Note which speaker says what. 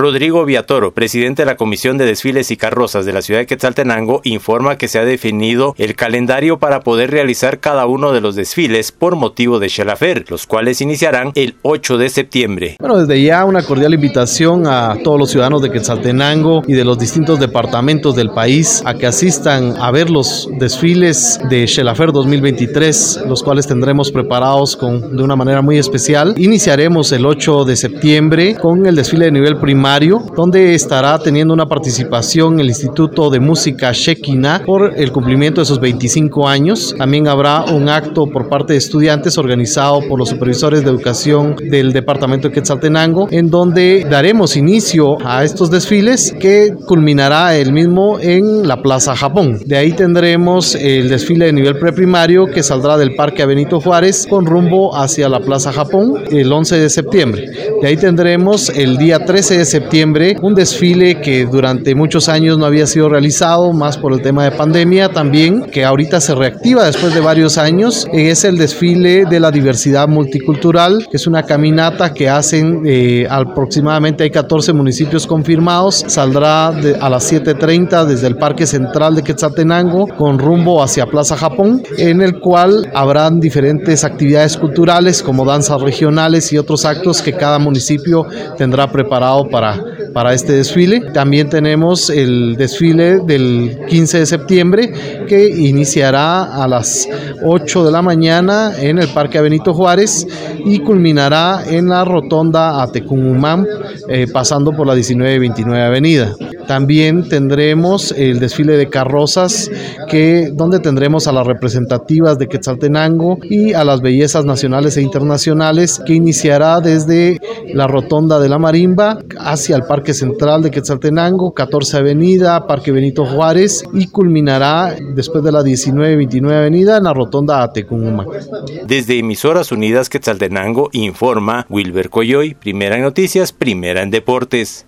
Speaker 1: Rodrigo Viatoro, presidente de la Comisión de Desfiles y Carrozas de la ciudad de Quetzaltenango, informa que se ha definido el calendario para poder realizar cada uno de los desfiles por motivo de Shelafer, los cuales iniciarán el 8 de septiembre.
Speaker 2: Bueno, desde ya una cordial invitación a todos los ciudadanos de Quetzaltenango y de los distintos departamentos del país a que asistan a ver los desfiles de Shelafer 2023, los cuales tendremos preparados con, de una manera muy especial. Iniciaremos el 8 de septiembre con el desfile de nivel primario, donde estará teniendo una participación el Instituto de Música Shekina por el cumplimiento de sus 25 años. También habrá un acto por parte de estudiantes organizado por los supervisores de educación del departamento de Quetzaltenango, en donde daremos inicio a estos desfiles que culminará el mismo en la Plaza Japón. De ahí tendremos el desfile de nivel preprimario que saldrá del Parque Benito Juárez con rumbo hacia la Plaza Japón el 11 de septiembre. De ahí tendremos el día 13 de septiembre un desfile que durante muchos años no había sido realizado, más por el tema de pandemia también, que ahorita se reactiva después de varios años. Es el desfile de la diversidad multicultural, que es una caminata que hacen eh, aproximadamente hay 14 municipios confirmados. Saldrá a las 7.30 desde el Parque Central de Quetzaltenango con rumbo hacia Plaza Japón, en el cual habrán diferentes actividades culturales como danzas regionales y otros actos que cada municipio tendrá preparado para, para este desfile. También tenemos el desfile del 15 de septiembre que iniciará a las 8 de la mañana en el Parque Benito Juárez y culminará en la rotonda Atecumumán, eh, pasando por la 19 y 29 Avenida. También tendremos el desfile de carrozas, que, donde tendremos a las representativas de Quetzaltenango y a las bellezas nacionales e internacionales, que iniciará desde la rotonda de la Marimba hacia el Parque Central de Quetzaltenango, 14 Avenida, Parque Benito Juárez y culminará después de la 19 y 29 Avenida en la rotonda Atecumuma.
Speaker 1: Desde Emisoras Unidas Quetzaltenango informa Wilber Coyoy, primera en noticias, primera en deportes.